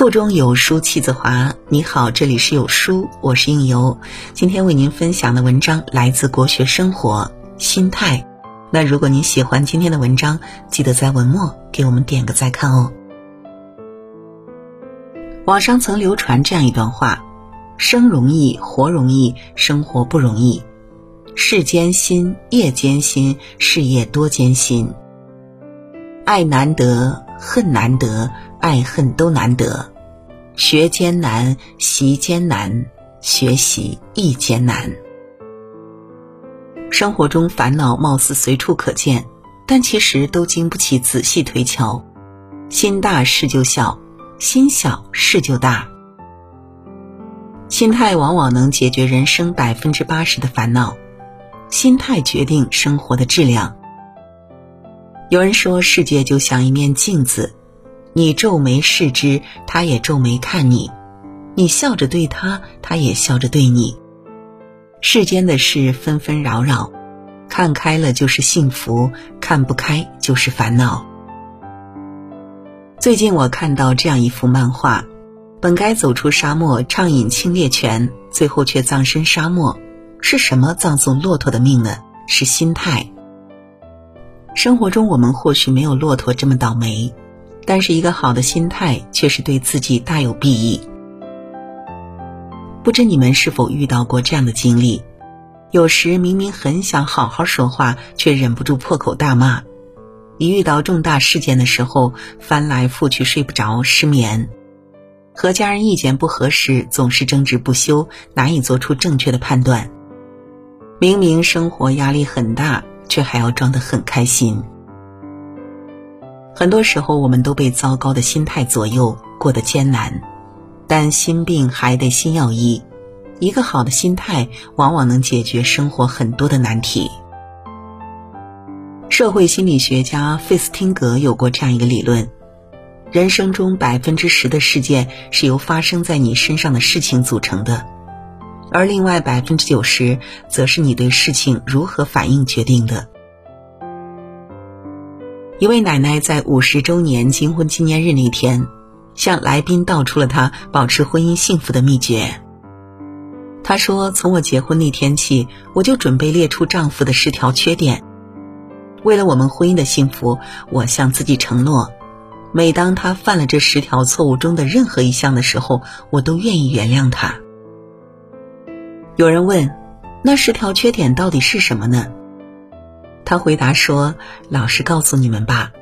腹中有书气自华。你好，这里是有书，我是应由。今天为您分享的文章来自国学生活心态。那如果您喜欢今天的文章，记得在文末给我们点个再看哦。网上曾流传这样一段话：生容易，活容易，生活不容易。事艰辛，业艰辛，事业多艰辛。爱难得，恨难得，爱恨都难得。学艰难，习艰难，学习亦艰难。生活中烦恼貌似随处可见，但其实都经不起仔细推敲。心大事就小，心小事就大。心态往往能解决人生百分之八十的烦恼。心态决定生活的质量。有人说，世界就像一面镜子，你皱眉视之，他也皱眉看你；你笑着对他，他也笑着对你。世间的事纷纷扰扰，看开了就是幸福，看不开就是烦恼。最近我看到这样一幅漫画：本该走出沙漠，畅饮清冽泉，最后却葬身沙漠。是什么葬送骆驼的命呢？是心态。生活中，我们或许没有骆驼这么倒霉，但是一个好的心态却是对自己大有裨益。不知你们是否遇到过这样的经历？有时明明很想好好说话，却忍不住破口大骂；一遇到重大事件的时候，翻来覆去睡不着，失眠；和家人意见不合时，总是争执不休，难以做出正确的判断。明明生活压力很大，却还要装得很开心。很多时候，我们都被糟糕的心态左右，过得艰难。但心病还得心药医，一个好的心态往往能解决生活很多的难题。社会心理学家费斯汀格有过这样一个理论：人生中百分之十的事件是由发生在你身上的事情组成的。而另外百分之九十，则是你对事情如何反应决定的。一位奶奶在五十周年金婚纪念日那天，向来宾道出了她保持婚姻幸福的秘诀。她说：“从我结婚那天起，我就准备列出丈夫的十条缺点。为了我们婚姻的幸福，我向自己承诺，每当他犯了这十条错误中的任何一项的时候，我都愿意原谅他。”有人问：“那十条缺点到底是什么呢？”他回答说：“老实告诉你们吧，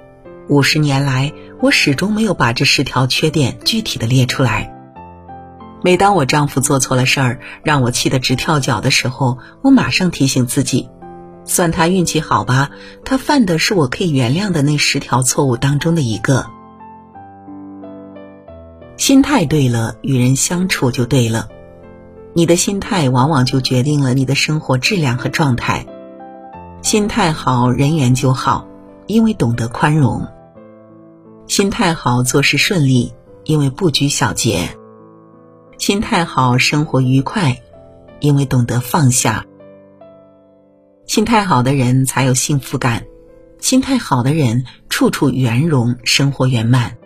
五十年来，我始终没有把这十条缺点具体的列出来。每当我丈夫做错了事儿，让我气得直跳脚的时候，我马上提醒自己，算他运气好吧，他犯的是我可以原谅的那十条错误当中的一个。心态对了，与人相处就对了。”你的心态往往就决定了你的生活质量和状态。心态好，人缘就好，因为懂得宽容；心态好，做事顺利，因为不拘小节；心态好，生活愉快，因为懂得放下。心态好的人才有幸福感，心态好的人处处圆融，生活圆满。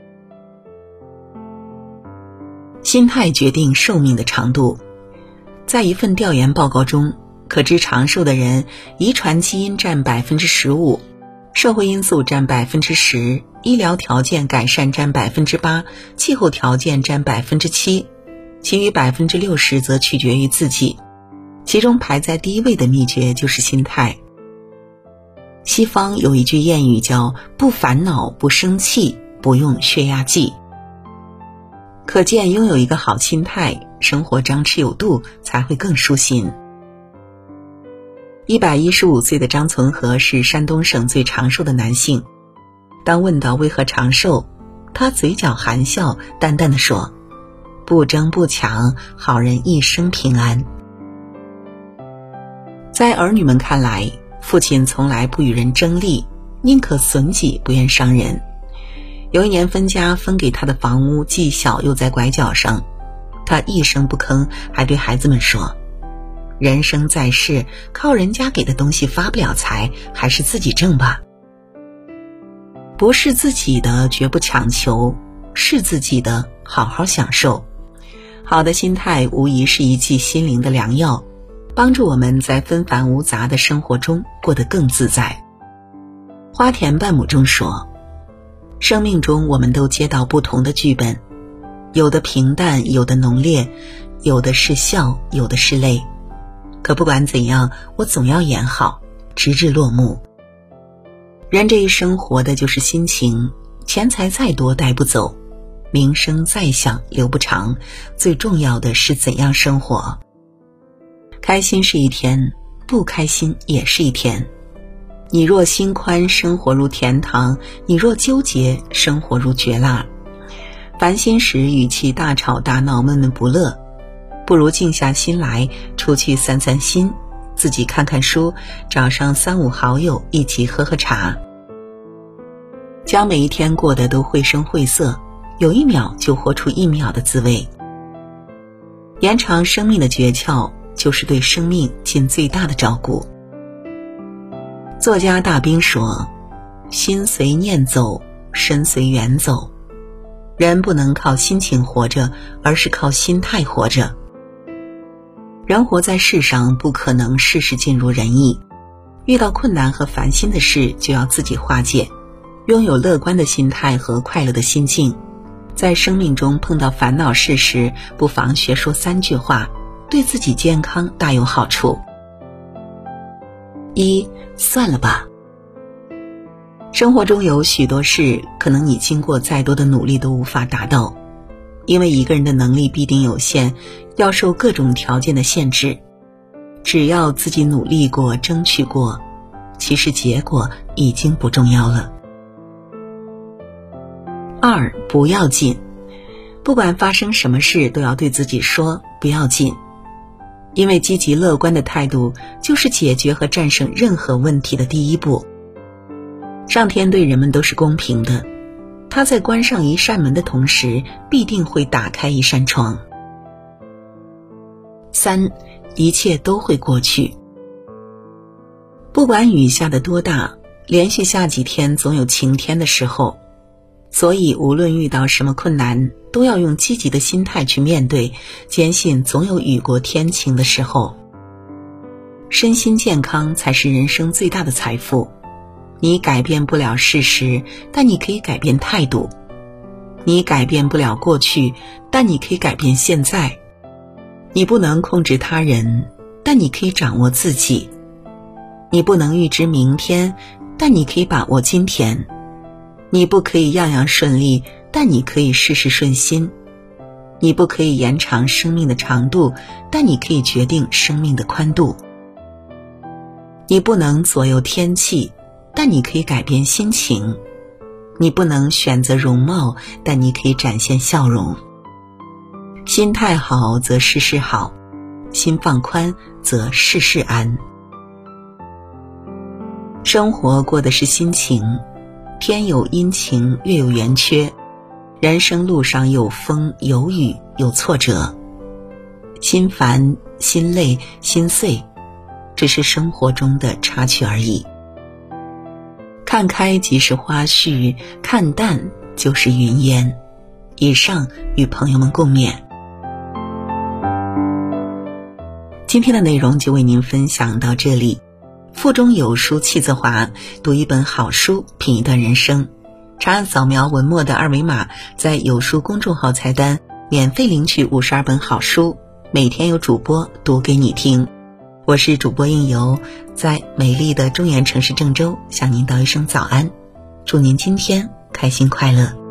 心态决定寿命的长度。在一份调研报告中，可知长寿的人，遗传基因占百分之十五，社会因素占百分之十，医疗条件改善占百分之八，气候条件占百分之七，其余百分之六十则取决于自己。其中排在第一位的秘诀就是心态。西方有一句谚语叫“不烦恼，不生气，不用血压计”。可见，拥有一个好心态，生活张弛有度，才会更舒心。一百一十五岁的张存和是山东省最长寿的男性。当问到为何长寿，他嘴角含笑，淡淡的说：“不争不抢，好人一生平安。”在儿女们看来，父亲从来不与人争利，宁可损己，不愿伤人。有一年分家，分给他的房屋既小又在拐角上，他一声不吭，还对孩子们说：“人生在世，靠人家给的东西发不了财，还是自己挣吧。不是自己的绝不强求，是自己的好好享受。好的心态无疑是一剂心灵的良药，帮助我们在纷繁无杂的生活中过得更自在。花田半亩中说：“生命中我们都接到不同的剧本，有的平淡，有的浓烈，有的是笑，有的是泪。可不管怎样，我总要演好，直至落幕。人这一生活的就是心情，钱财再多带不走。”名声再响留不长，最重要的是怎样生活。开心是一天，不开心也是一天。你若心宽，生活如甜糖；你若纠结，生活如绝辣。烦心时，与其大吵大闹、闷闷不乐，不如静下心来，出去散散心，自己看看书，找上三五好友一起喝喝茶，将每一天过得都绘声绘色。有一秒就活出一秒的滋味。延长生命的诀窍就是对生命尽最大的照顾。作家大兵说：“心随念走，身随缘走。人不能靠心情活着，而是靠心态活着。人活在世上，不可能事事尽如人意。遇到困难和烦心的事，就要自己化解，拥有乐观的心态和快乐的心境。”在生命中碰到烦恼事时，不妨学说三句话，对自己健康大有好处。一，算了吧。生活中有许多事，可能你经过再多的努力都无法达到，因为一个人的能力必定有限，要受各种条件的限制。只要自己努力过、争取过，其实结果已经不重要了。二不要紧，不管发生什么事，都要对自己说不要紧，因为积极乐观的态度就是解决和战胜任何问题的第一步。上天对人们都是公平的，他在关上一扇门的同时，必定会打开一扇窗。三，一切都会过去，不管雨下的多大，连续下几天，总有晴天的时候。所以，无论遇到什么困难，都要用积极的心态去面对，坚信总有雨过天晴的时候。身心健康才是人生最大的财富。你改变不了事实，但你可以改变态度；你改变不了过去，但你可以改变现在；你不能控制他人，但你可以掌握自己；你不能预知明天，但你可以把握今天。你不可以样样顺利，但你可以事事顺心；你不可以延长生命的长度，但你可以决定生命的宽度；你不能左右天气，但你可以改变心情；你不能选择容貌，但你可以展现笑容。心态好则事事好，心放宽则事事安。生活过的是心情。天有阴晴，月有圆缺，人生路上有风有雨有挫折，心烦心累心碎，只是生活中的插曲而已。看开即是花絮，看淡就是云烟。以上与朋友们共勉。今天的内容就为您分享到这里。腹中有书气自华，读一本好书，品一段人生。长按扫描文末的二维码，在有书公众号菜单免费领取五十二本好书，每天有主播读给你听。我是主播应由，在美丽的中原城市郑州向您道一声早安，祝您今天开心快乐。